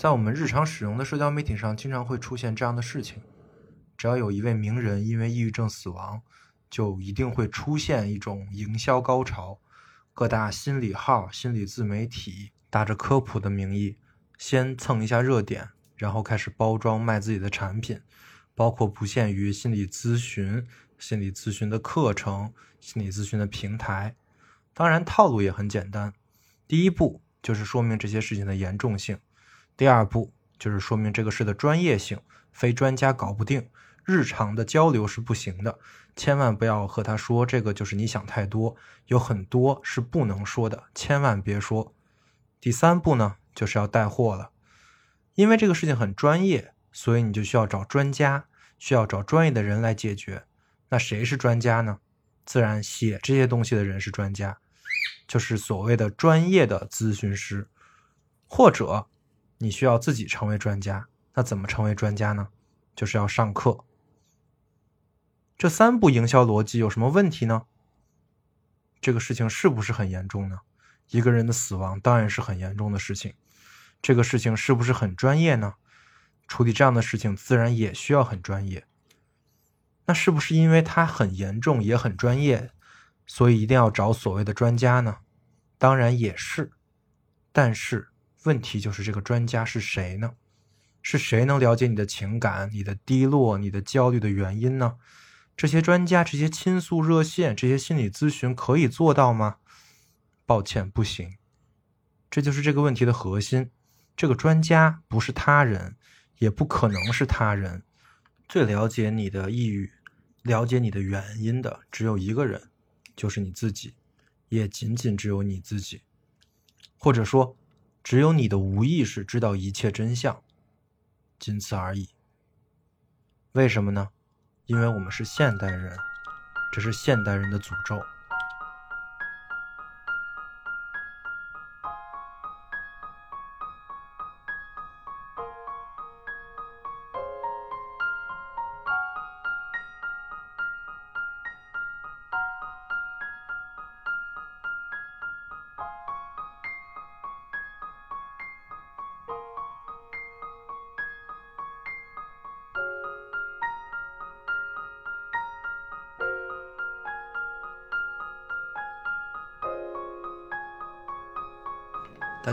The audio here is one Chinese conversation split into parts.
在我们日常使用的社交媒体上，经常会出现这样的事情：只要有一位名人因为抑郁症死亡，就一定会出现一种营销高潮。各大心理号、心理自媒体打着科普的名义，先蹭一下热点，然后开始包装卖自己的产品，包括不限于心理咨询、心理咨询的课程、心理咨询的平台。当然，套路也很简单。第一步就是说明这些事情的严重性，第二步就是说明这个事的专业性，非专家搞不定。日常的交流是不行的，千万不要和他说这个就是你想太多，有很多是不能说的，千万别说。第三步呢，就是要带货了，因为这个事情很专业，所以你就需要找专家，需要找专业的人来解决。那谁是专家呢？自然写这些东西的人是专家，就是所谓的专业的咨询师，或者你需要自己成为专家。那怎么成为专家呢？就是要上课。这三步营销逻辑有什么问题呢？这个事情是不是很严重呢？一个人的死亡当然是很严重的事情。这个事情是不是很专业呢？处理这样的事情自然也需要很专业。那是不是因为它很严重也很专业，所以一定要找所谓的专家呢？当然也是。但是问题就是这个专家是谁呢？是谁能了解你的情感、你的低落、你的焦虑的原因呢？这些专家、这些倾诉热线、这些心理咨询可以做到吗？抱歉，不行。这就是这个问题的核心。这个专家不是他人，也不可能是他人。最了解你的抑郁、了解你的原因的只有一个人，就是你自己，也仅仅只有你自己。或者说，只有你的无意识知道一切真相，仅此而已。为什么呢？因为我们是现代人，这是现代人的诅咒。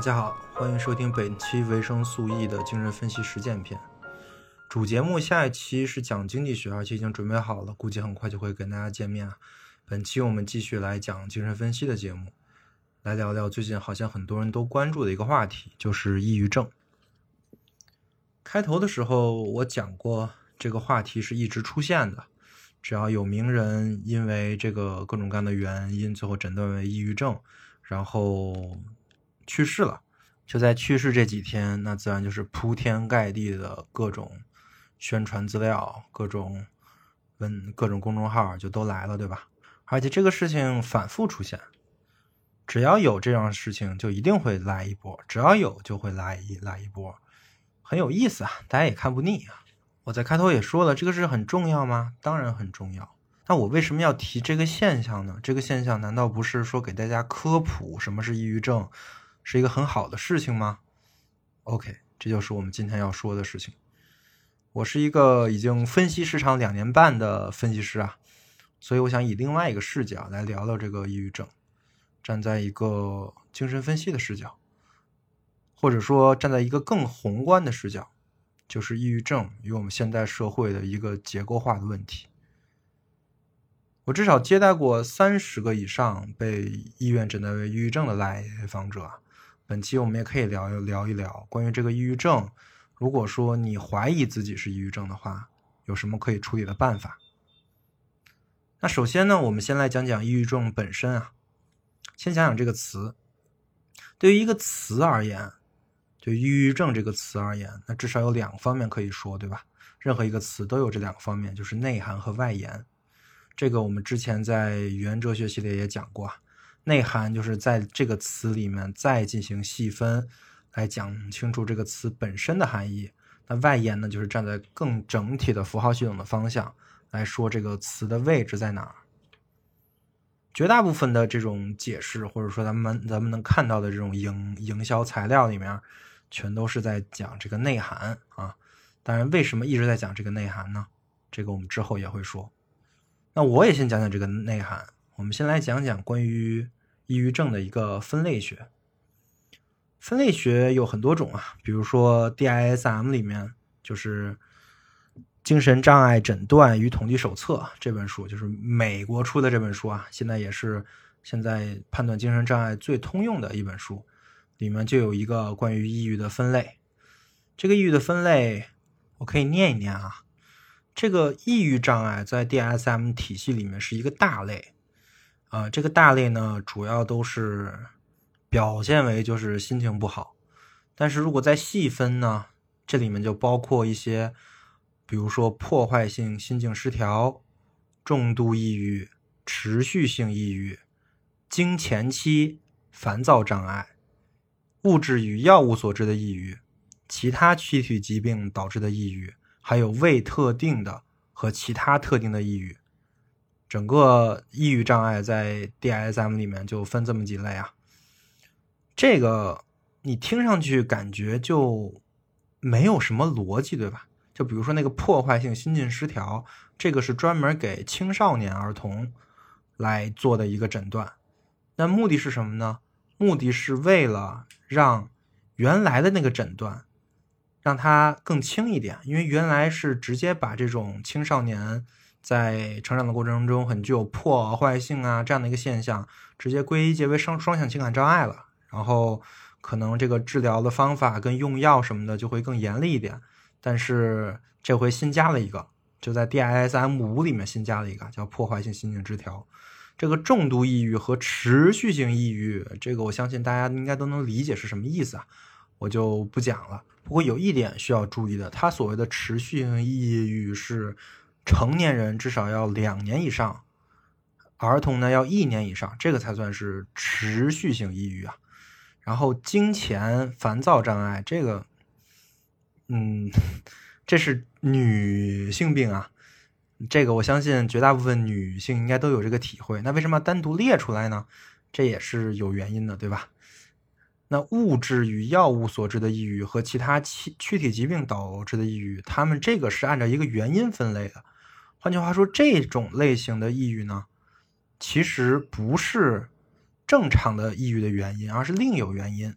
大家好，欢迎收听本期维生素 E 的精神分析实践篇。主节目下一期是讲经济学，而且已经准备好了，估计很快就会跟大家见面。本期我们继续来讲精神分析的节目，来聊聊最近好像很多人都关注的一个话题，就是抑郁症。开头的时候我讲过，这个话题是一直出现的，只要有名人因为这个各种各样的原因，最后诊断为抑郁症，然后。去世了，就在去世这几天，那自然就是铺天盖地的各种宣传资料，各种文，各种公众号就都来了，对吧？而且这个事情反复出现，只要有这样的事情，就一定会来一波；只要有，就会来一来一波，很有意思啊，大家也看不腻啊。我在开头也说了，这个事很重要吗？当然很重要。那我为什么要提这个现象呢？这个现象难道不是说给大家科普什么是抑郁症？是一个很好的事情吗？OK，这就是我们今天要说的事情。我是一个已经分析市场两年半的分析师啊，所以我想以另外一个视角来聊聊这个抑郁症，站在一个精神分析的视角，或者说站在一个更宏观的视角，就是抑郁症与我们现代社会的一个结构化的问题。我至少接待过三十个以上被医院诊断为抑郁症的来访者啊。本期我们也可以聊聊一聊关于这个抑郁症。如果说你怀疑自己是抑郁症的话，有什么可以处理的办法？那首先呢，我们先来讲讲抑郁症本身啊。先讲讲这个词。对于一个词而言，就抑郁症这个词而言，那至少有两个方面可以说，对吧？任何一个词都有这两个方面，就是内涵和外延。这个我们之前在语言哲学系列也讲过。内涵就是在这个词里面再进行细分，来讲清楚这个词本身的含义。那外延呢，就是站在更整体的符号系统的方向来说这个词的位置在哪儿。绝大部分的这种解释，或者说咱们咱们能看到的这种营营销材料里面，全都是在讲这个内涵啊。当然，为什么一直在讲这个内涵呢？这个我们之后也会说。那我也先讲讲这个内涵。我们先来讲讲关于抑郁症的一个分类学。分类学有很多种啊，比如说 DISM 里面就是《精神障碍诊断与统计手册》这本书，就是美国出的这本书啊，现在也是现在判断精神障碍最通用的一本书，里面就有一个关于抑郁的分类。这个抑郁的分类，我可以念一念啊。这个抑郁障碍在 DSM 体系里面是一个大类啊，这个大类呢，主要都是。表现为就是心情不好，但是如果再细分呢，这里面就包括一些，比如说破坏性心境失调、重度抑郁、持续性抑郁、经前期烦躁障碍、物质与药物所致的抑郁、其他躯体疾病导致的抑郁，还有未特定的和其他特定的抑郁。整个抑郁障碍在 DSM 里面就分这么几类啊。这个你听上去感觉就没有什么逻辑，对吧？就比如说那个破坏性心境失调，这个是专门给青少年儿童来做的一个诊断。那目的是什么呢？目的是为了让原来的那个诊断让它更轻一点，因为原来是直接把这种青少年在成长的过程中很具有破坏性啊这样的一个现象，直接归结为双双向情感障碍了。然后可能这个治疗的方法跟用药什么的就会更严厉一点，但是这回新加了一个，就在 DISM 五里面新加了一个叫破坏性心境失调。这个重度抑郁和持续性抑郁，这个我相信大家应该都能理解是什么意思啊，我就不讲了。不过有一点需要注意的，它所谓的持续性抑郁是成年人至少要两年以上，儿童呢要一年以上，这个才算是持续性抑郁啊。然后经前烦躁障碍，这个，嗯，这是女性病啊，这个我相信绝大部分女性应该都有这个体会。那为什么单独列出来呢？这也是有原因的，对吧？那物质与药物所致的抑郁和其他躯躯体疾病导致的抑郁，他们这个是按照一个原因分类的。换句话说，这种类型的抑郁呢，其实不是。正常的抑郁的原因，而是另有原因。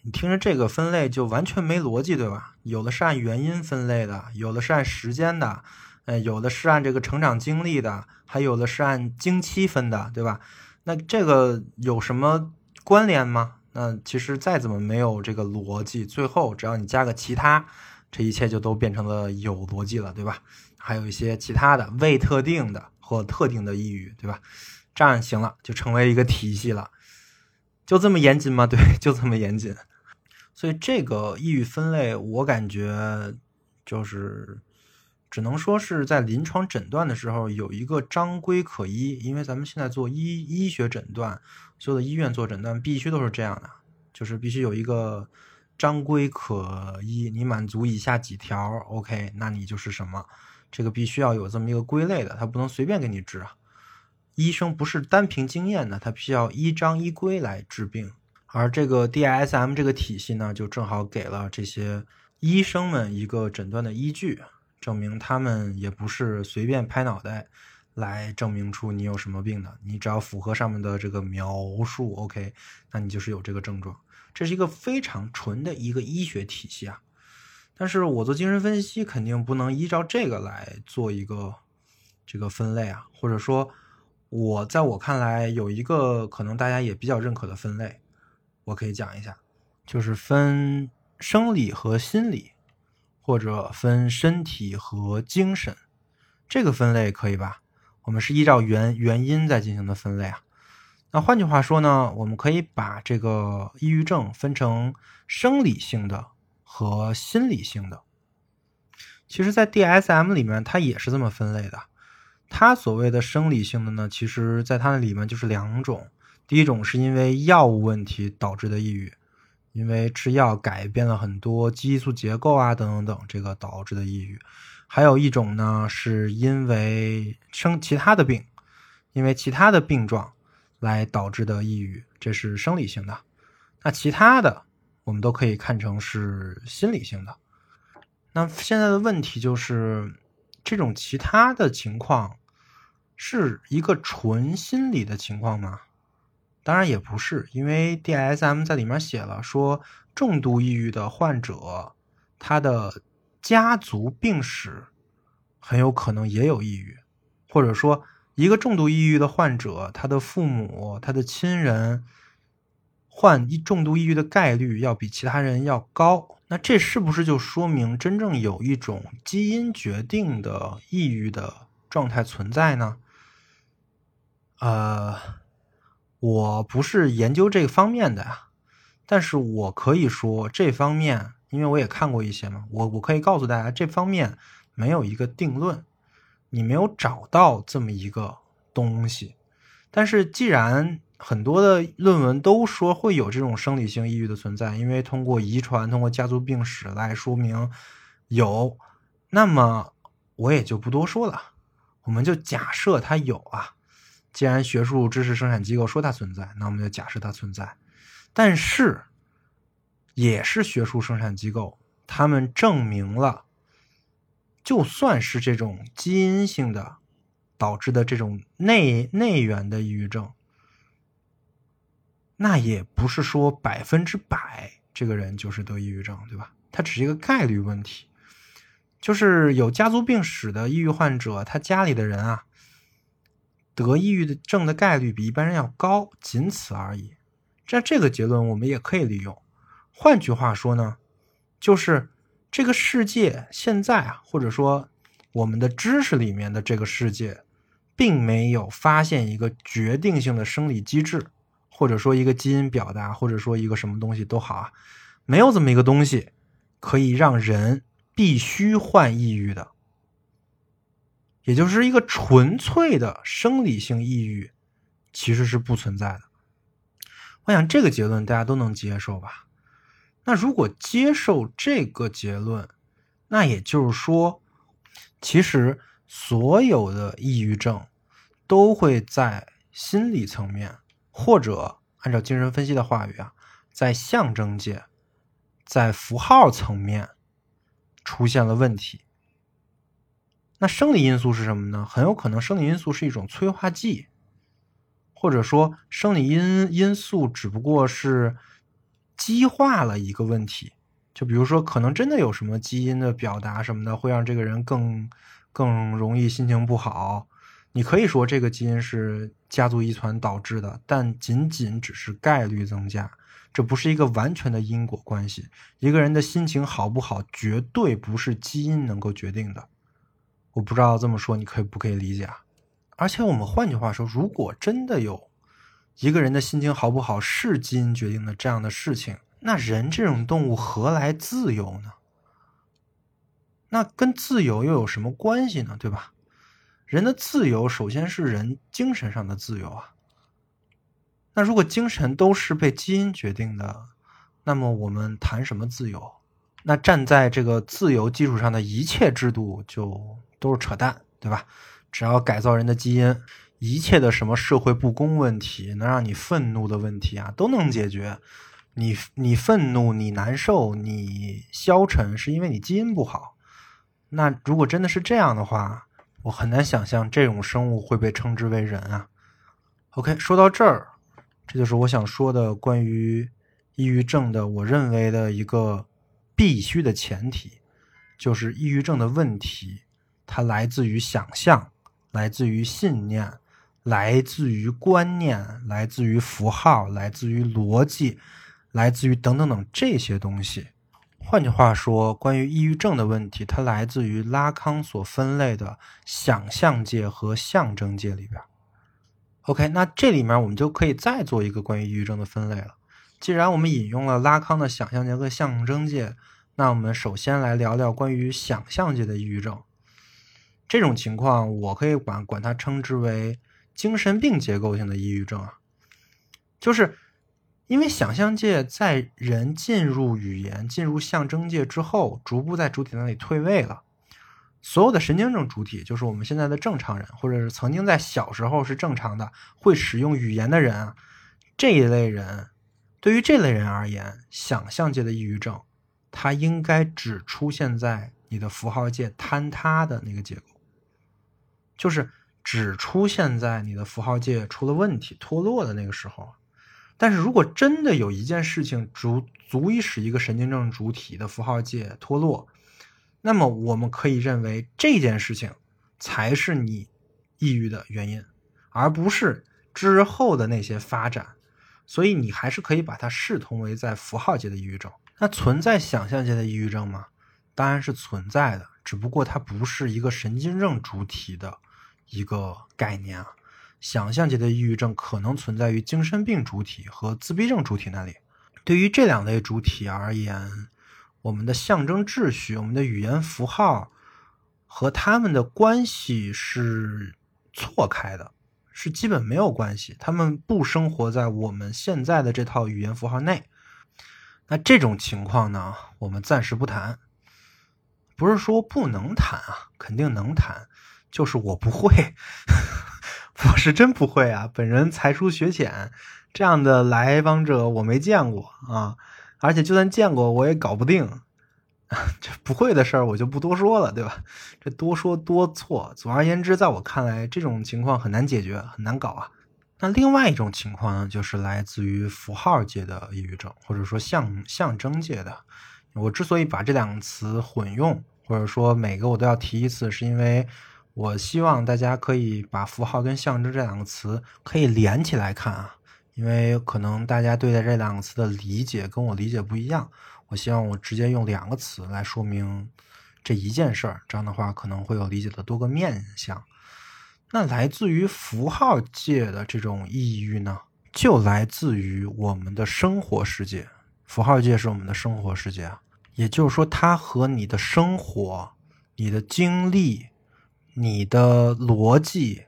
你听着这个分类就完全没逻辑，对吧？有的是按原因分类的，有的是按时间的，呃，有的是按这个成长经历的，还有的是按经期分的，对吧？那这个有什么关联吗？那其实再怎么没有这个逻辑，最后只要你加个其他，这一切就都变成了有逻辑了，对吧？还有一些其他的未特定的或特定的抑郁，对吧？这样行了，就成为一个体系了，就这么严谨吗？对，就这么严谨。所以这个抑郁分类，我感觉就是只能说是在临床诊断的时候有一个章规可依，因为咱们现在做医医学诊断，所有的医院做诊断必须都是这样的，就是必须有一个章规可依，你满足以下几条，OK，那你就是什么？这个必须要有这么一个归类的，他不能随便给你治啊。医生不是单凭经验的，他必须要依章依规来治病。而这个 DISM 这个体系呢，就正好给了这些医生们一个诊断的依据，证明他们也不是随便拍脑袋来证明出你有什么病的。你只要符合上面的这个描述，OK，那你就是有这个症状。这是一个非常纯的一个医学体系啊。但是我做精神分析，肯定不能依照这个来做一个这个分类啊，或者说。我在我看来，有一个可能大家也比较认可的分类，我可以讲一下，就是分生理和心理，或者分身体和精神，这个分类可以吧？我们是依照原原因在进行的分类啊。那换句话说呢，我们可以把这个抑郁症分成生理性的和心理性的。其实，在 DSM 里面，它也是这么分类的。它所谓的生理性的呢，其实在它那里面就是两种。第一种是因为药物问题导致的抑郁，因为吃药改变了很多激素结构啊，等等等，这个导致的抑郁。还有一种呢，是因为生其他的病，因为其他的病状来导致的抑郁，这是生理性的。那其他的，我们都可以看成是心理性的。那现在的问题就是，这种其他的情况是一个纯心理的情况吗？当然也不是，因为 DSM 在里面写了，说重度抑郁的患者，他的家族病史很有可能也有抑郁，或者说一个重度抑郁的患者，他的父母、他的亲人患一重度抑郁的概率要比其他人要高。那这是不是就说明真正有一种基因决定的抑郁的状态存在呢？呃。我不是研究这个方面的呀，但是我可以说这方面，因为我也看过一些嘛，我我可以告诉大家，这方面没有一个定论，你没有找到这么一个东西。但是既然很多的论文都说会有这种生理性抑郁的存在，因为通过遗传、通过家族病史来说明有，那么我也就不多说了，我们就假设它有啊。既然学术知识生产机构说它存在，那我们就假设它存在。但是，也是学术生产机构，他们证明了，就算是这种基因性的导致的这种内内源的抑郁症，那也不是说百分之百这个人就是得抑郁症，对吧？它只是一个概率问题，就是有家族病史的抑郁患者，他家里的人啊。得抑郁症的概率比一般人要高，仅此而已。这这个结论我们也可以利用。换句话说呢，就是这个世界现在啊，或者说我们的知识里面的这个世界，并没有发现一个决定性的生理机制，或者说一个基因表达，或者说一个什么东西都好啊，没有这么一个东西可以让人必须患抑郁的。也就是一个纯粹的生理性抑郁，其实是不存在的。我想这个结论大家都能接受吧？那如果接受这个结论，那也就是说，其实所有的抑郁症都会在心理层面，或者按照精神分析的话语啊，在象征界、在符号层面出现了问题。那生理因素是什么呢？很有可能生理因素是一种催化剂，或者说生理因因素只不过是激化了一个问题。就比如说，可能真的有什么基因的表达什么的，会让这个人更更容易心情不好。你可以说这个基因是家族遗传导致的，但仅仅只是概率增加，这不是一个完全的因果关系。一个人的心情好不好，绝对不是基因能够决定的。我不知道这么说你可以不可以理解啊？而且我们换句话说，如果真的有一个人的心情好不好是基因决定的这样的事情，那人这种动物何来自由呢？那跟自由又有什么关系呢？对吧？人的自由首先是人精神上的自由啊。那如果精神都是被基因决定的，那么我们谈什么自由？那站在这个自由基础上的一切制度就。都是扯淡，对吧？只要改造人的基因，一切的什么社会不公问题，能让你愤怒的问题啊，都能解决。你你愤怒，你难受，你消沉，是因为你基因不好。那如果真的是这样的话，我很难想象这种生物会被称之为人啊。OK，说到这儿，这就是我想说的关于抑郁症的，我认为的一个必须的前提，就是抑郁症的问题。它来自于想象，来自于信念，来自于观念，来自于符号，来自于逻辑，来自于等等等这些东西。换句话说，关于抑郁症的问题，它来自于拉康所分类的想象界和象征界里边。OK，那这里面我们就可以再做一个关于抑郁症的分类了。既然我们引用了拉康的想象界和象征界，那我们首先来聊聊关于想象界的抑郁症。这种情况，我可以管管它称之为精神病结构性的抑郁症啊，就是因为想象界在人进入语言、进入象征界之后，逐步在主体那里退位了。所有的神经症主体，就是我们现在的正常人，或者是曾经在小时候是正常的会使用语言的人啊，这一类人对于这类人而言，想象界的抑郁症，它应该只出现在你的符号界坍塌的那个结构，就是只出现在你的符号界出了问题、脱落的那个时候。但是如果真的有一件事情足足以使一个神经症主体的符号界脱落，那么我们可以认为这件事情才是你抑郁的原因，而不是之后的那些发展。所以你还是可以把它视同为在符号界的抑郁症。那存在想象界的抑郁症吗？当然是存在的，只不过它不是一个神经症主体的一个概念啊。想象级的抑郁症可能存在于精神病主体和自闭症主体那里。对于这两类主体而言，我们的象征秩序、我们的语言符号和他们的关系是错开的，是基本没有关系。他们不生活在我们现在的这套语言符号内。那这种情况呢，我们暂时不谈。不是说不能谈啊，肯定能谈，就是我不会。我是真不会啊！本人才疏学浅，这样的来访者我没见过啊，而且就算见过，我也搞不定。这不会的事儿我就不多说了，对吧？这多说多错。总而言之，在我看来，这种情况很难解决，很难搞啊。那另外一种情况呢，就是来自于符号界的抑郁症，或者说象象征界的。我之所以把这两个词混用，或者说每个我都要提一次，是因为。我希望大家可以把符号跟象征这两个词可以连起来看啊，因为可能大家对待这两个词的理解跟我理解不一样。我希望我直接用两个词来说明这一件事儿，这样的话可能会有理解的多个面向。那来自于符号界的这种抑郁呢，就来自于我们的生活世界。符号界是我们的生活世界，也就是说，它和你的生活、你的经历。你的逻辑，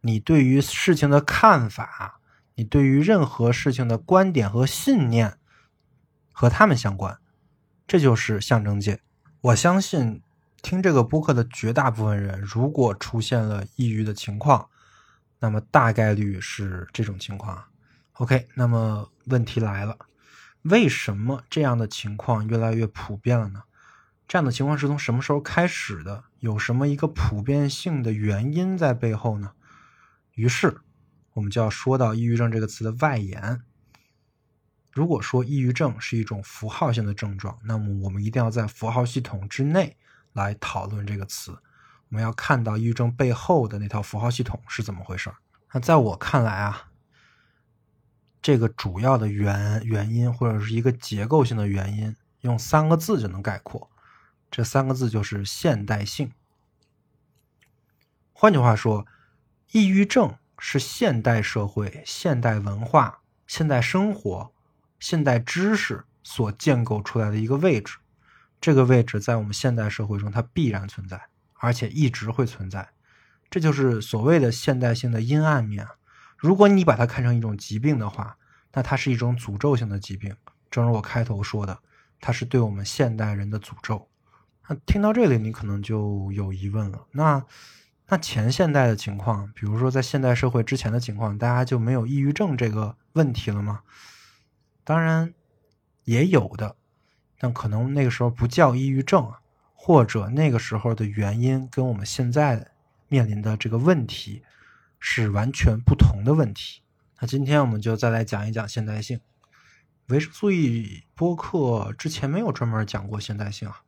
你对于事情的看法，你对于任何事情的观点和信念，和他们相关，这就是象征界。我相信听这个播客的绝大部分人，如果出现了抑郁的情况，那么大概率是这种情况。OK，那么问题来了，为什么这样的情况越来越普遍了呢？这样的情况是从什么时候开始的？有什么一个普遍性的原因在背后呢？于是，我们就要说到抑郁症这个词的外延。如果说抑郁症是一种符号性的症状，那么我们一定要在符号系统之内来讨论这个词。我们要看到抑郁症背后的那套符号系统是怎么回事那在我看来啊，这个主要的原原因或者是一个结构性的原因，用三个字就能概括。这三个字就是现代性。换句话说，抑郁症是现代社会、现代文化、现代生活、现代知识所建构出来的一个位置。这个位置在我们现代社会中，它必然存在，而且一直会存在。这就是所谓的现代性的阴暗面。如果你把它看成一种疾病的话，那它是一种诅咒性的疾病。正如我开头说的，它是对我们现代人的诅咒。那听到这里，你可能就有疑问了。那那前现代的情况，比如说在现代社会之前的情况，大家就没有抑郁症这个问题了吗？当然也有的，但可能那个时候不叫抑郁症，或者那个时候的原因跟我们现在面临的这个问题是完全不同的问题。那今天我们就再来讲一讲现代性。维生素 E 播客之前没有专门讲过现代性啊。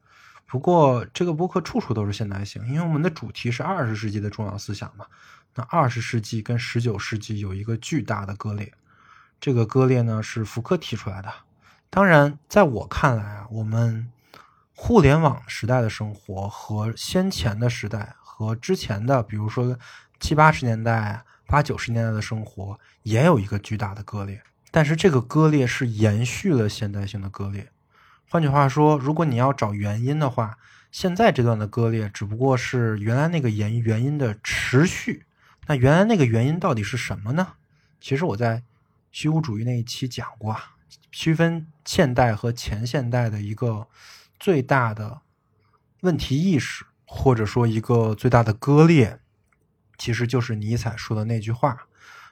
不过，这个播客处处都是现代性，因为我们的主题是二十世纪的重要思想嘛。那二十世纪跟十九世纪有一个巨大的割裂，这个割裂呢是福柯提出来的。当然，在我看来啊，我们互联网时代的生活和先前的时代和之前的，比如说七八十年代、八九十年代的生活，也有一个巨大的割裂。但是这个割裂是延续了现代性的割裂。换句话说，如果你要找原因的话，现在这段的割裂只不过是原来那个原原因的持续。那原来那个原因到底是什么呢？其实我在虚无主义那一期讲过啊，区分现代和前现代的一个最大的问题意识，或者说一个最大的割裂，其实就是尼采说的那句话：“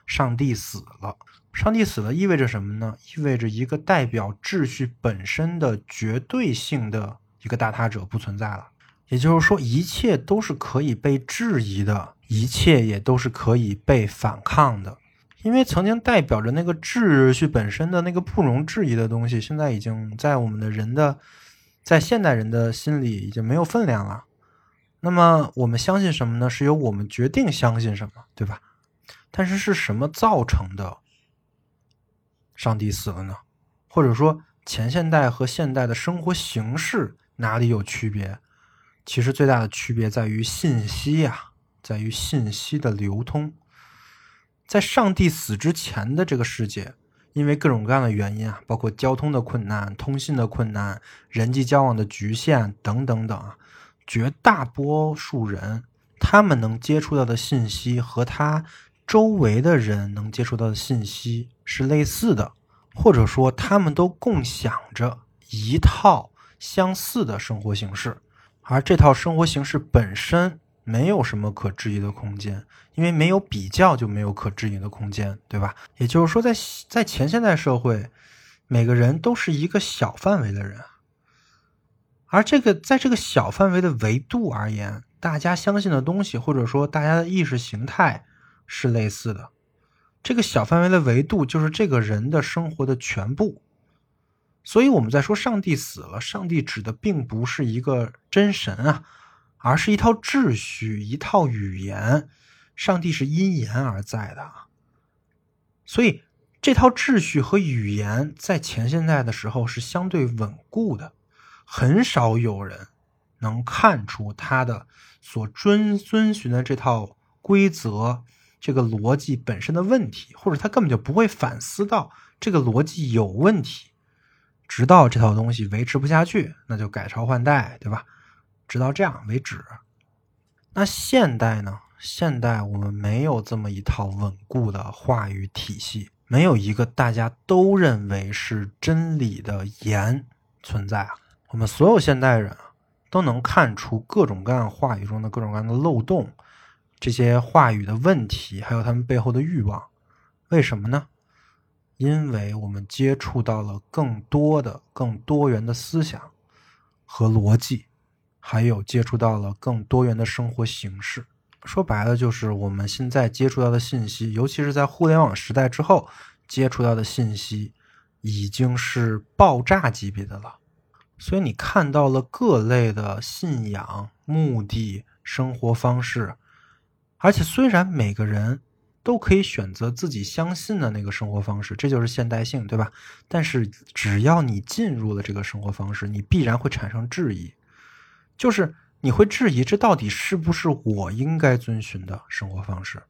上帝死了，上帝死了意味着什么呢？意味着一个代表秩序本身的绝对性的一个大他者不存在了。也就是说，一切都是可以被质疑的，一切也都是可以被反抗的。因为曾经代表着那个秩序本身的那个不容置疑的东西，现在已经在我们的人的，在现代人的心里已经没有分量了。那么我们相信什么呢？是由我们决定相信什么，对吧？但是是什么造成的？上帝死了呢？或者说前现代和现代的生活形式哪里有区别？其实最大的区别在于信息呀，在于信息的流通。在上帝死之前的这个世界，因为各种各样的原因啊，包括交通的困难、通信的困难、人际交往的局限等等等啊，绝大多数人他们能接触到的信息和他周围的人能接触到的信息是类似的，或者说他们都共享着一套相似的生活形式，而这套生活形式本身。没有什么可质疑的空间，因为没有比较就没有可质疑的空间，对吧？也就是说，在在前现代社会，每个人都是一个小范围的人，而这个在这个小范围的维度而言，大家相信的东西或者说大家的意识形态是类似的。这个小范围的维度就是这个人的生活的全部。所以我们在说上帝死了，上帝指的并不是一个真神啊。而是一套秩序，一套语言。上帝是因言而在的啊，所以这套秩序和语言在前现代的时候是相对稳固的，很少有人能看出他的所遵遵循的这套规则、这个逻辑本身的问题，或者他根本就不会反思到这个逻辑有问题，直到这套东西维持不下去，那就改朝换代，对吧？直到这样为止。那现代呢？现代我们没有这么一套稳固的话语体系，没有一个大家都认为是真理的言存在啊。我们所有现代人，都能看出各种各样话语中的各种各样的漏洞，这些话语的问题，还有他们背后的欲望。为什么呢？因为我们接触到了更多的、更多元的思想和逻辑。还有接触到了更多元的生活形式，说白了就是我们现在接触到的信息，尤其是在互联网时代之后接触到的信息，已经是爆炸级别的了。所以你看到了各类的信仰、目的、生活方式，而且虽然每个人都可以选择自己相信的那个生活方式，这就是现代性，对吧？但是只要你进入了这个生活方式，你必然会产生质疑。就是你会质疑这到底是不是我应该遵循的生活方式？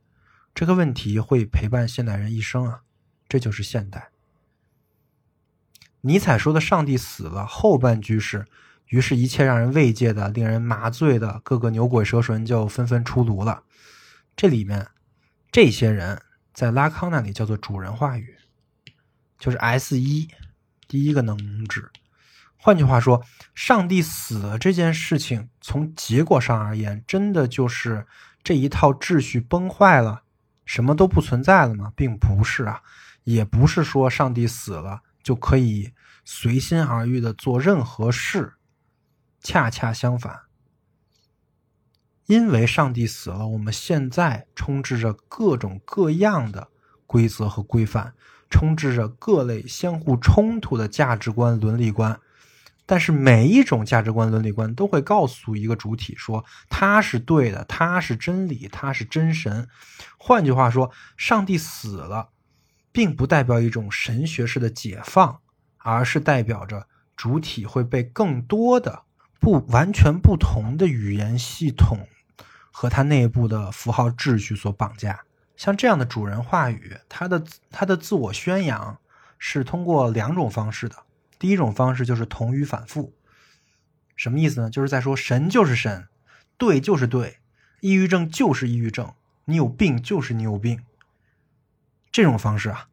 这个问题会陪伴现代人一生啊！这就是现代。尼采说的“上帝死了”后半句是：于是，一切让人慰藉的、令人麻醉的各个牛鬼蛇神就纷纷出炉了。这里面，这些人在拉康那里叫做主人话语，就是 S 一第一个能指。换句话说，上帝死了这件事情，从结果上而言，真的就是这一套秩序崩坏了，什么都不存在了吗？并不是啊，也不是说上帝死了就可以随心而欲的做任何事，恰恰相反，因为上帝死了，我们现在充斥着各种各样的规则和规范，充斥着各类相互冲突的价值观、伦理观。但是每一种价值观、伦理观都会告诉一个主体说他是对的，他是真理，他是真神。换句话说，上帝死了，并不代表一种神学式的解放，而是代表着主体会被更多的不完全不同的语言系统和它内部的符号秩序所绑架。像这样的主人话语，它的它的自我宣扬是通过两种方式的。第一种方式就是同语反复，什么意思呢？就是在说神就是神，对就是对，抑郁症就是抑郁症，你有病就是你有病。这种方式啊，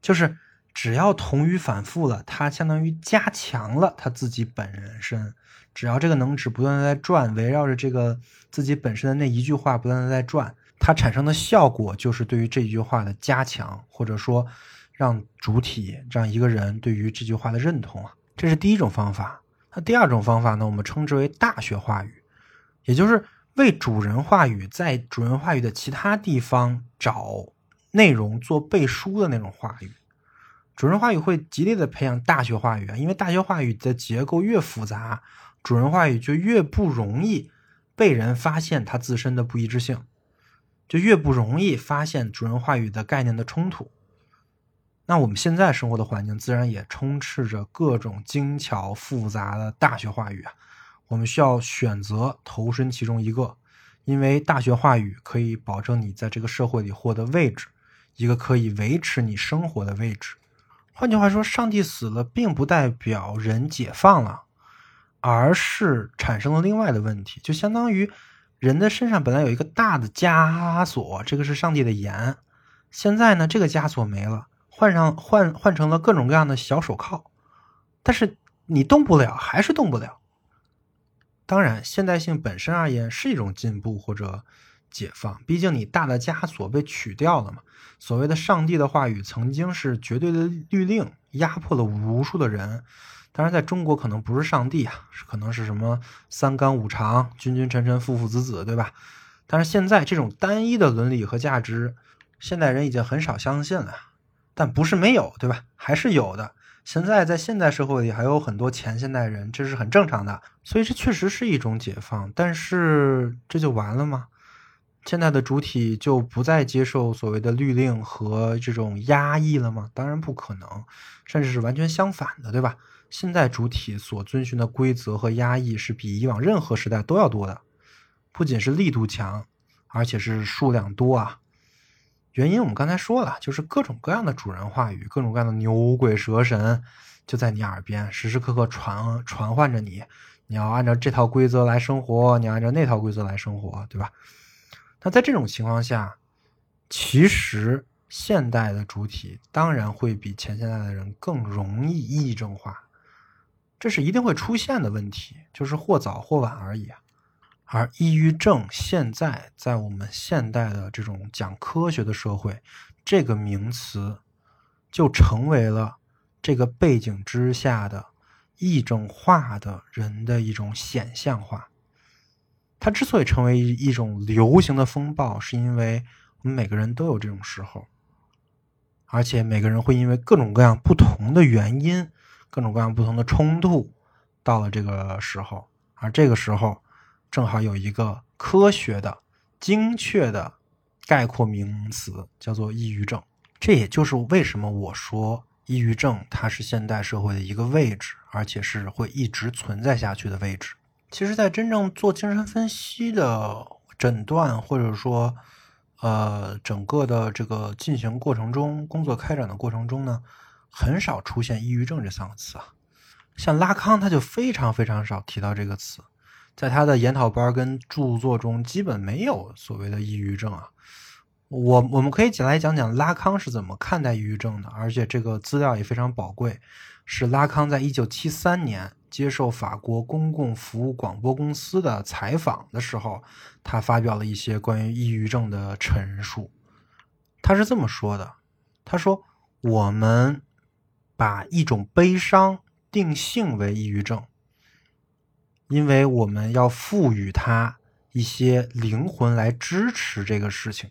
就是只要同语反复了，它相当于加强了他自己本人身。只要这个能指不断的在转，围绕着这个自己本身的那一句话不断的在转，它产生的效果就是对于这句话的加强，或者说。让主体让一个人对于这句话的认同啊，这是第一种方法。那第二种方法呢，我们称之为大学话语，也就是为主人话语在主人话语的其他地方找内容做背书的那种话语。主人话语会极力的培养大学话语啊，因为大学话语的结构越复杂，主人话语就越不容易被人发现它自身的不一致性，就越不容易发现主人话语的概念的冲突。那我们现在生活的环境自然也充斥着各种精巧复杂的大学话语啊，我们需要选择投身其中一个，因为大学话语可以保证你在这个社会里获得位置，一个可以维持你生活的位置。换句话说，上帝死了，并不代表人解放了，而是产生了另外的问题，就相当于人的身上本来有一个大的枷锁，这个是上帝的盐，现在呢，这个枷锁没了，换上换换成了各种各样的小手铐，但是你动不了，还是动不了。当然，现代性本身而言是一种进步或者。解放，毕竟你大的枷锁被取掉了嘛。所谓的上帝的话语曾经是绝对的律令，压迫了无数的人。当然，在中国可能不是上帝啊，是可能是什么三纲五常、君君臣臣、父父子子，对吧？但是现在这种单一的伦理和价值，现代人已经很少相信了。但不是没有，对吧？还是有的。现在在现代社会里还有很多前现代人，这是很正常的。所以这确实是一种解放，但是这就完了吗？现在的主体就不再接受所谓的律令和这种压抑了吗？当然不可能，甚至是完全相反的，对吧？现在主体所遵循的规则和压抑是比以往任何时代都要多的，不仅是力度强，而且是数量多啊。原因我们刚才说了，就是各种各样的主人话语，各种各样的牛鬼蛇神就在你耳边时时刻刻传传唤着你，你要按照这套规则来生活，你要按照那套规则来生活，对吧？那在这种情况下，其实现代的主体当然会比前现代的人更容易抑郁症化，这是一定会出现的问题，就是或早或晚而已啊。而抑郁症现在在我们现代的这种讲科学的社会，这个名词就成为了这个背景之下的抑郁症化的人的一种显象化。它之所以成为一种流行的风暴，是因为我们每个人都有这种时候，而且每个人会因为各种各样不同的原因、各种各样不同的冲突，到了这个时候，而这个时候正好有一个科学的、精确的概括名词，叫做抑郁症。这也就是为什么我说抑郁症它是现代社会的一个位置，而且是会一直存在下去的位置。其实，在真正做精神分析的诊断，或者说，呃，整个的这个进行过程中，工作开展的过程中呢，很少出现抑郁症这三个词啊。像拉康，他就非常非常少提到这个词，在他的研讨班跟著作中，基本没有所谓的抑郁症啊。我我们可以简来讲讲拉康是怎么看待抑郁症的，而且这个资料也非常宝贵，是拉康在一九七三年。接受法国公共服务广播公司的采访的时候，他发表了一些关于抑郁症的陈述。他是这么说的：“他说，我们把一种悲伤定性为抑郁症，因为我们要赋予它一些灵魂来支持这个事情。”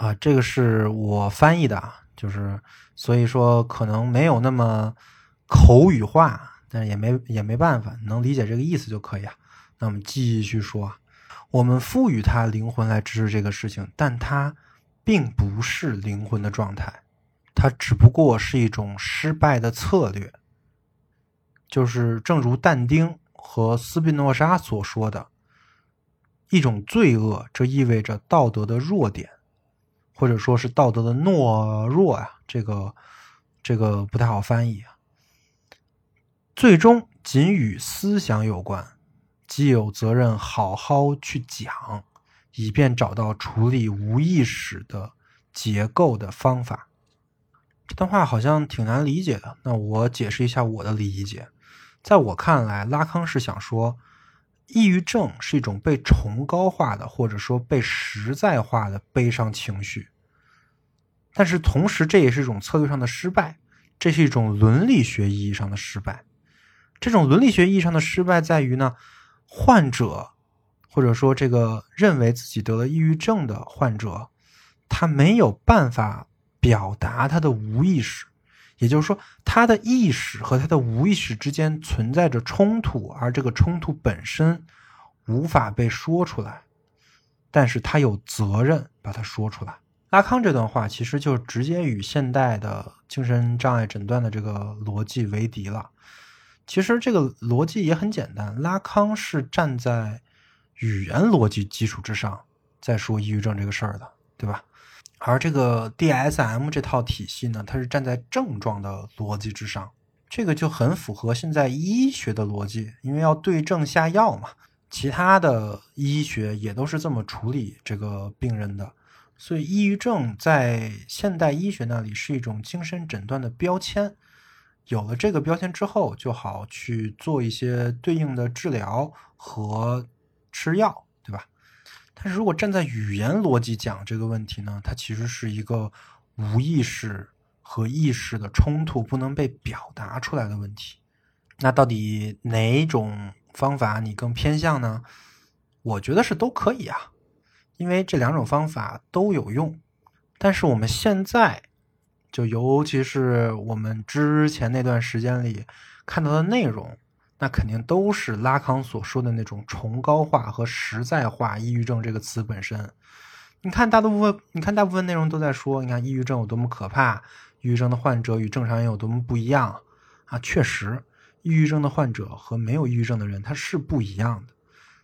啊，这个是我翻译的，就是所以说可能没有那么口语化。但是也没也没办法，能理解这个意思就可以啊。那我们继续说，我们赋予它灵魂来支持这个事情，但它并不是灵魂的状态，它只不过是一种失败的策略。就是正如但丁和斯宾诺莎所说的，一种罪恶，这意味着道德的弱点，或者说是道德的懦弱啊。这个这个不太好翻译啊。最终仅与思想有关，即有责任好好去讲，以便找到处理无意识的结构的方法。这段话好像挺难理解的，那我解释一下我的理解。在我看来，拉康是想说，抑郁症是一种被崇高化的，或者说被实在化的悲伤情绪。但是同时这也是一种策略上的失败，这是一种伦理学意义上的失败。这种伦理学意义上的失败在于呢，患者或者说这个认为自己得了抑郁症的患者，他没有办法表达他的无意识，也就是说，他的意识和他的无意识之间存在着冲突，而这个冲突本身无法被说出来，但是他有责任把它说出来。拉康这段话其实就直接与现代的精神障碍诊断的这个逻辑为敌了。其实这个逻辑也很简单，拉康是站在语言逻辑基础之上再说抑郁症这个事儿的，对吧？而这个 DSM 这套体系呢，它是站在症状的逻辑之上，这个就很符合现在医学的逻辑，因为要对症下药嘛。其他的医学也都是这么处理这个病人的，所以抑郁症在现代医学那里是一种精神诊断的标签。有了这个标签之后，就好去做一些对应的治疗和吃药，但是如果站在语言逻辑讲这个问题呢，它其实是一个无意识和意识的冲突，不能被表达出来的问题。那到底哪种方法你更偏向呢？我觉得是都可以啊，因为这两种方法都有用。但是我们现在。就尤其是我们之前那段时间里看到的内容，那肯定都是拉康所说的那种崇高化和实在化抑郁症这个词本身。你看大部分，你看大部分内容都在说，你看抑郁症有多么可怕，抑郁症的患者与正常人有多么不一样啊！确实，抑郁症的患者和没有抑郁症的人他是不一样的，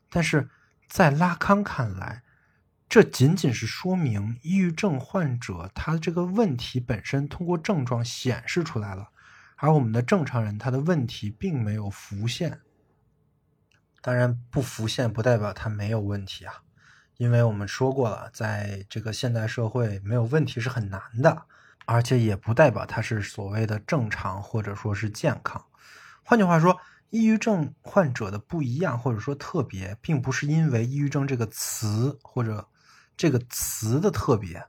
但是在拉康看来。这仅仅是说明抑郁症患者他这个问题本身通过症状显示出来了，而我们的正常人他的问题并没有浮现。当然，不浮现不代表他没有问题啊，因为我们说过了，在这个现代社会没有问题是很难的，而且也不代表他是所谓的正常或者说是健康。换句话说，抑郁症患者的不一样或者说特别，并不是因为抑郁症这个词或者。这个词的特别，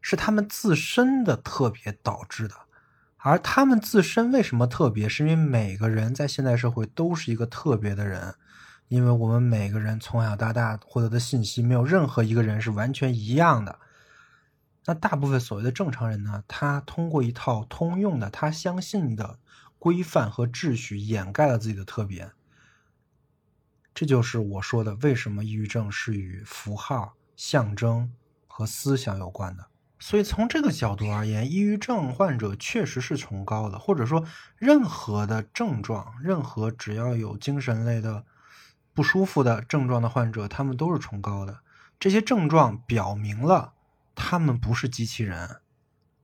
是他们自身的特别导致的，而他们自身为什么特别？是因为每个人在现代社会都是一个特别的人，因为我们每个人从小到大获得的信息，没有任何一个人是完全一样的。那大部分所谓的正常人呢，他通过一套通用的、他相信的规范和秩序，掩盖了自己的特别。这就是我说的，为什么抑郁症是与符号。象征和思想有关的，所以从这个角度而言，抑郁症患者确实是崇高的，或者说，任何的症状，任何只要有精神类的不舒服的症状的患者，他们都是崇高的。这些症状表明了他们不是机器人，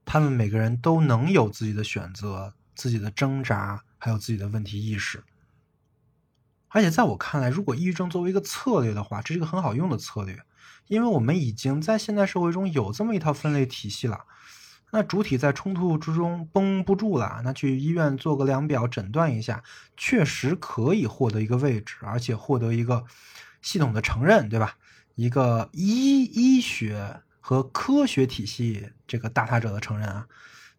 他们每个人都能有自己的选择、自己的挣扎，还有自己的问题意识。而且在我看来，如果抑郁症作为一个策略的话，这是一个很好用的策略。因为我们已经在现代社会中有这么一套分类体系了，那主体在冲突之中绷不住了，那去医院做个量表诊断一下，确实可以获得一个位置，而且获得一个系统的承认，对吧？一个医医学和科学体系这个大他者的承认啊，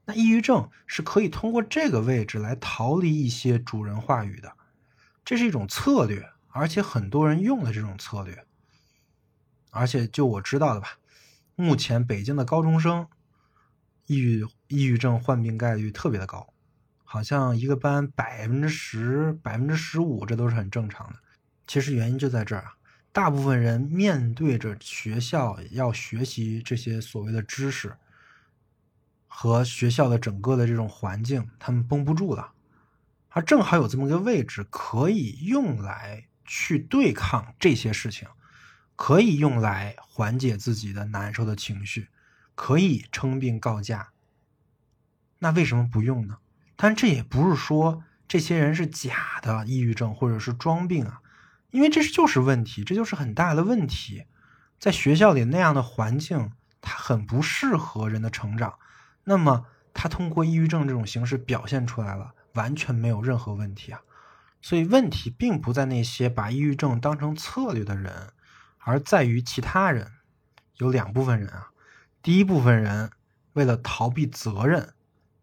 那抑郁症是可以通过这个位置来逃离一些主人话语的，这是一种策略，而且很多人用了这种策略。而且就我知道的吧，目前北京的高中生抑郁抑郁症患病概率特别的高，好像一个班百分之十、百分之十五，这都是很正常的。其实原因就在这儿啊，大部分人面对着学校要学习这些所谓的知识和学校的整个的这种环境，他们绷不住了，而正好有这么个位置可以用来去对抗这些事情。可以用来缓解自己的难受的情绪，可以称病告假。那为什么不用呢？但这也不是说这些人是假的抑郁症或者是装病啊，因为这就是问题，这就是很大的问题。在学校里那样的环境，它很不适合人的成长。那么他通过抑郁症这种形式表现出来了，完全没有任何问题啊。所以问题并不在那些把抑郁症当成策略的人。而在于其他人，有两部分人啊。第一部分人为了逃避责任，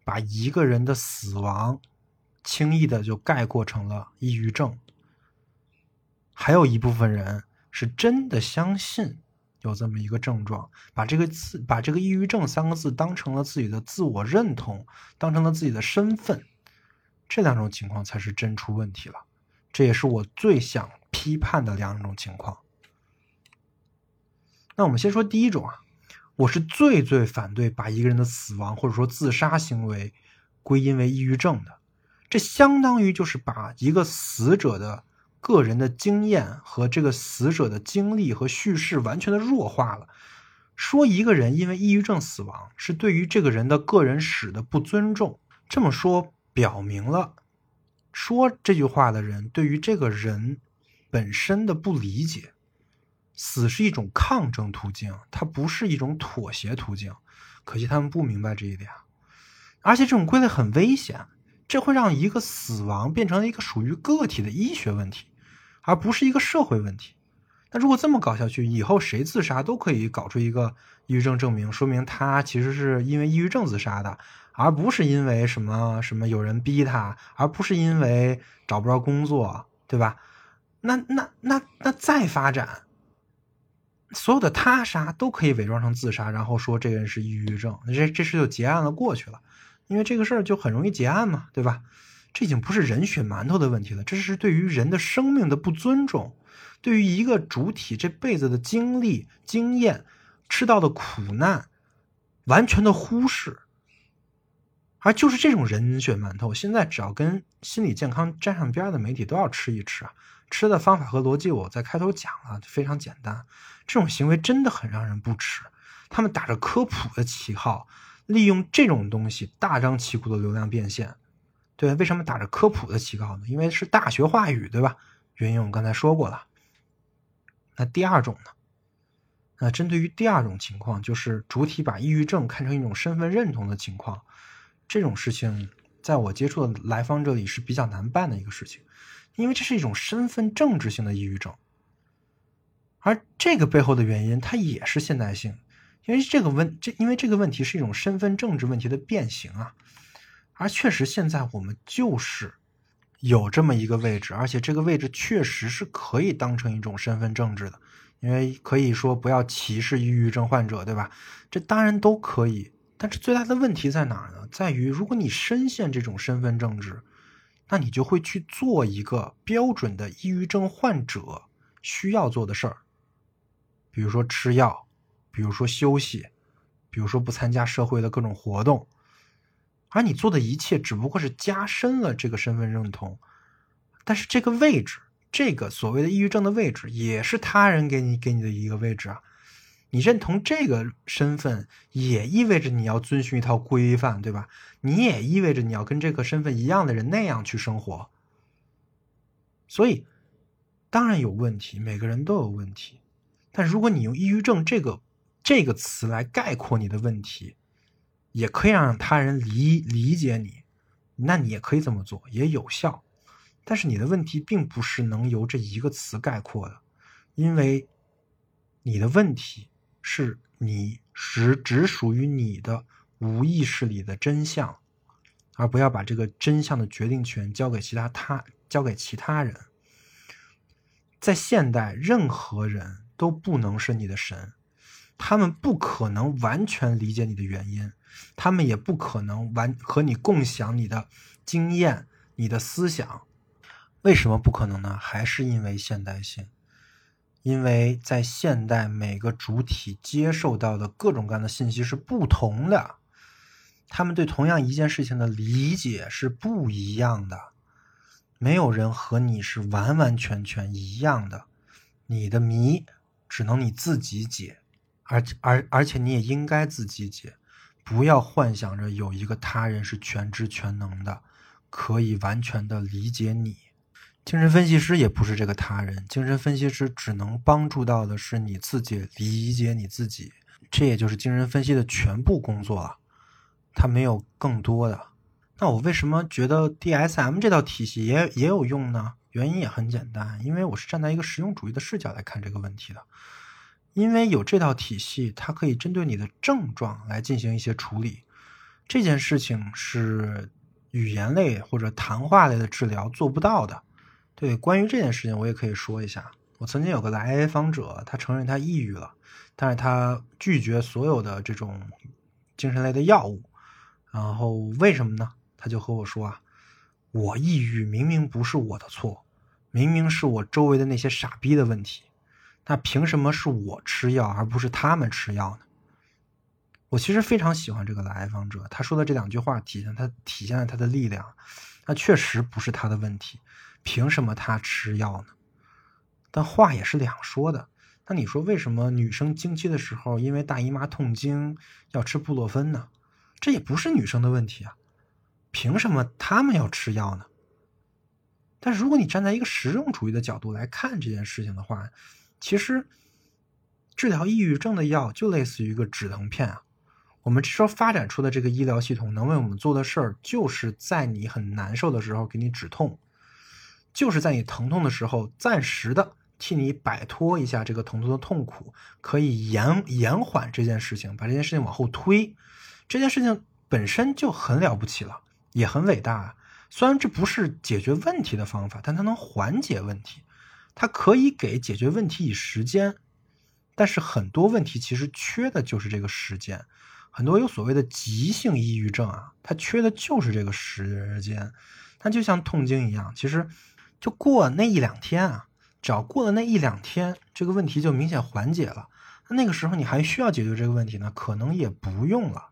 把一个人的死亡轻易的就概括成了抑郁症。还有一部分人是真的相信有这么一个症状，把这个字把这个抑郁症三个字当成了自己的自我认同，当成了自己的身份。这两种情况才是真出问题了，这也是我最想批判的两种情况。那我们先说第一种啊，我是最最反对把一个人的死亡或者说自杀行为归因为抑郁症的，这相当于就是把一个死者的。个人的经验和这个死者的经历和叙事完全的弱化了。说一个人因为抑郁症死亡，是对于这个人的个人史的不尊重。这么说，表明了说这句话的人对于这个人本身的不理解。死是一种抗争途径，它不是一种妥协途径。可惜他们不明白这一点，而且这种归类很危险，这会让一个死亡变成了一个属于个体的医学问题。而不是一个社会问题。那如果这么搞下去，以后谁自杀都可以搞出一个抑郁症证明，说明他其实是因为抑郁症自杀的，而不是因为什么什么有人逼他，而不是因为找不着工作，对吧？那那那那再发展，所有的他杀都可以伪装成自杀，然后说这个人是抑郁症，那这这事就结案了，过去了，因为这个事儿就很容易结案嘛，对吧？这已经不是人血馒头的问题了，这是对于人的生命的不尊重，对于一个主体这辈子的经历、经验、吃到的苦难，完全的忽视。而就是这种人血馒头，现在只要跟心理健康沾上边的媒体都要吃一吃啊！吃的方法和逻辑我在开头讲了，非常简单。这种行为真的很让人不齿，他们打着科普的旗号，利用这种东西大张旗鼓的流量变现。对，为什么打着科普的旗号呢？因为是大学话语，对吧？原因我们刚才说过了。那第二种呢？那针对于第二种情况，就是主体把抑郁症看成一种身份认同的情况，这种事情在我接触的来访这里是比较难办的一个事情，因为这是一种身份政治性的抑郁症，而这个背后的原因，它也是现代性，因为这个问这，因为这个问题是一种身份政治问题的变形啊。而确实，现在我们就是有这么一个位置，而且这个位置确实是可以当成一种身份政治的，因为可以说不要歧视抑郁症患者，对吧？这当然都可以，但是最大的问题在哪儿呢？在于如果你深陷这种身份政治，那你就会去做一个标准的抑郁症患者需要做的事儿，比如说吃药，比如说休息，比如说不参加社会的各种活动。而你做的一切只不过是加深了这个身份认同，但是这个位置，这个所谓的抑郁症的位置，也是他人给你给你的一个位置啊。你认同这个身份，也意味着你要遵循一套规范，对吧？你也意味着你要跟这个身份一样的人那样去生活。所以，当然有问题，每个人都有问题。但如果你用抑郁症这个这个词来概括你的问题，也可以让他人理理解你，那你也可以这么做，也有效。但是你的问题并不是能由这一个词概括的，因为你的问题是你只只属于你的无意识里的真相，而不要把这个真相的决定权交给其他他交给其他人。在现代，任何人都不能是你的神，他们不可能完全理解你的原因。他们也不可能完和你共享你的经验、你的思想，为什么不可能呢？还是因为现代性，因为在现代，每个主体接受到的各种各样的信息是不同的，他们对同样一件事情的理解是不一样的，没有人和你是完完全全一样的，你的谜只能你自己解，而而而且你也应该自己解。不要幻想着有一个他人是全知全能的，可以完全的理解你。精神分析师也不是这个他人，精神分析师只能帮助到的是你自己理解你自己，这也就是精神分析的全部工作了。他没有更多的。那我为什么觉得 DSM 这套体系也也有用呢？原因也很简单，因为我是站在一个实用主义的视角来看这个问题的。因为有这套体系，它可以针对你的症状来进行一些处理。这件事情是语言类或者谈话类的治疗做不到的。对，关于这件事情，我也可以说一下。我曾经有个来访者，他承认他抑郁了，但是他拒绝所有的这种精神类的药物。然后为什么呢？他就和我说啊，我抑郁明明不是我的错，明明是我周围的那些傻逼的问题，那凭什么是我吃药而不是他们吃药呢？我其实非常喜欢这个来访者，他说的这两句话体现他体现了他的力量，那确实不是他的问题。凭什么他吃药呢？但话也是两说的。那你说为什么女生经期的时候因为大姨妈痛经要吃布洛芬呢？这也不是女生的问题啊，凭什么她们要吃药呢？但是如果你站在一个实用主义的角度来看这件事情的话，其实治疗抑郁症的药就类似于一个止疼片啊。我们说发展出的这个医疗系统能为我们做的事儿，就是在你很难受的时候给你止痛。就是在你疼痛的时候，暂时的替你摆脱一下这个疼痛的痛苦，可以延延缓这件事情，把这件事情往后推。这件事情本身就很了不起了，也很伟大。虽然这不是解决问题的方法，但它能缓解问题，它可以给解决问题以时间。但是很多问题其实缺的就是这个时间。很多有所谓的急性抑郁症啊，它缺的就是这个时间。它就像痛经一样，其实。就过那一两天啊，只要过了那一两天，这个问题就明显缓解了。那个时候你还需要解决这个问题呢？可能也不用了。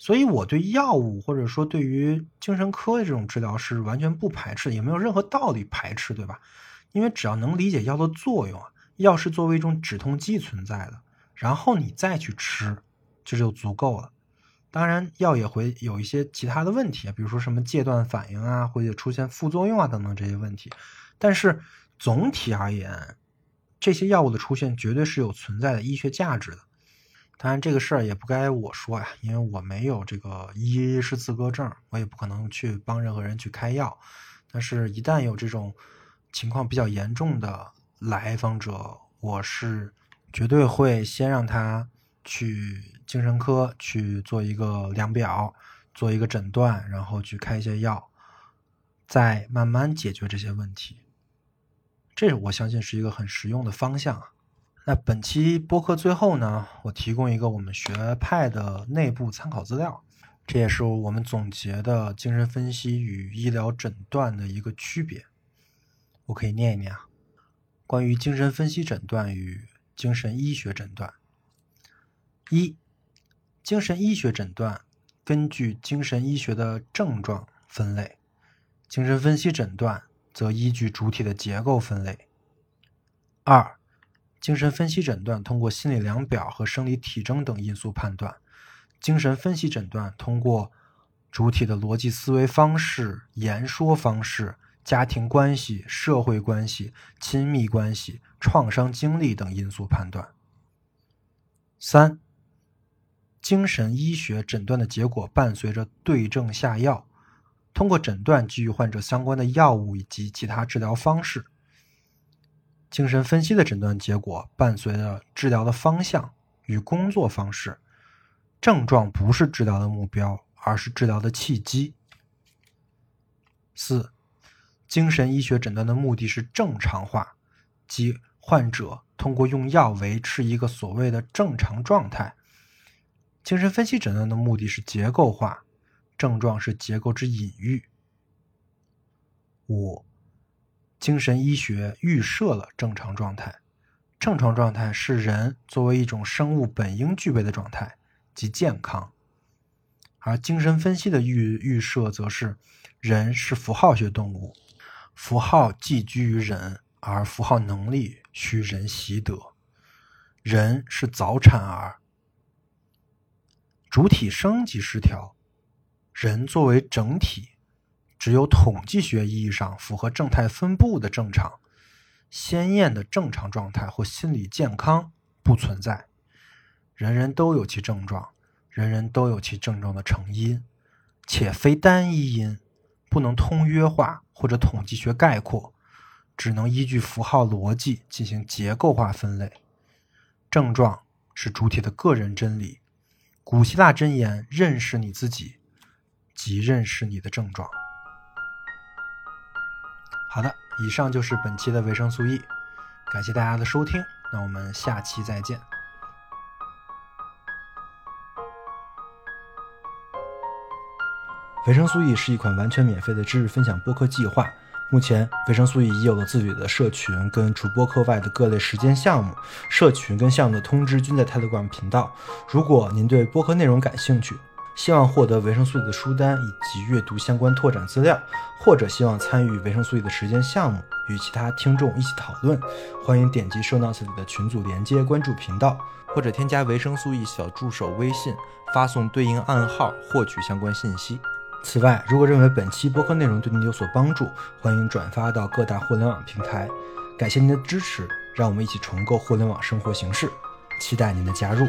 所以我对药物或者说对于精神科的这种治疗是完全不排斥，也没有任何道理排斥，对吧？因为只要能理解药的作用啊，药是作为一种止痛剂存在的，然后你再去吃，这就足够了。当然，药也会有一些其他的问题啊，比如说什么戒断反应啊，或者出现副作用啊等等这些问题。但是总体而言，这些药物的出现绝对是有存在的医学价值的。当然，这个事儿也不该我说呀，因为我没有这个医师资格证，我也不可能去帮任何人去开药。但是，一旦有这种情况比较严重的来访者，我是绝对会先让他去。精神科去做一个量表，做一个诊断，然后去开一些药，再慢慢解决这些问题。这我相信是一个很实用的方向啊。那本期播客最后呢，我提供一个我们学派的内部参考资料，这也是我们总结的精神分析与医疗诊断的一个区别。我可以念一念啊，关于精神分析诊断与精神医学诊断，一。精神医学诊断根据精神医学的症状分类，精神分析诊断则依据主体的结构分类。二、精神分析诊断通过心理量表和生理体征等因素判断，精神分析诊断通过主体的逻辑思维方式、言说方式、家庭关系、社会关系、亲密关系、创伤经历等因素判断。三。精神医学诊断的结果伴随着对症下药，通过诊断给予患者相关的药物以及其他治疗方式。精神分析的诊断结果伴随着治疗的方向与工作方式。症状不是治疗的目标，而是治疗的契机。四，精神医学诊断的目的是正常化，即患者通过用药维持一个所谓的正常状态。精神分析诊断的目的是结构化，症状是结构之隐喻。五，精神医学预设了正常状态，正常状态是人作为一种生物本应具备的状态，即健康；而精神分析的预预设则是人是符号学动物，符号寄居于人，而符号能力需人习得，人是早产儿。主体升级失调，人作为整体，只有统计学意义上符合正态分布的正常、鲜艳的正常状态或心理健康不存在。人人都有其症状，人人都有其症状的成因，且非单一因，不能通约化或者统计学概括，只能依据符号逻辑进行结构化分类。症状是主体的个人真理。古希腊箴言：“认识你自己，即认识你的症状。”好的，以上就是本期的维生素 E，感谢大家的收听，那我们下期再见。维生素 E 是一款完全免费的知识分享播客计划。目前，维生素 E 已有了自己的社群，跟除播客外的各类实践项目。社群跟项目的通知均在 Telegram 频道。如果您对播客内容感兴趣，希望获得维生素 E 的书单以及阅读相关拓展资料，或者希望参与维生素 E 的实践项目，与其他听众一起讨论，欢迎点击 Show Notes 里的群组连接，关注频道，或者添加维生素 E 小助手微信，发送对应暗号获取相关信息。此外，如果认为本期播客内容对您有所帮助，欢迎转发到各大互联网平台。感谢您的支持，让我们一起重构互联网生活形式，期待您的加入。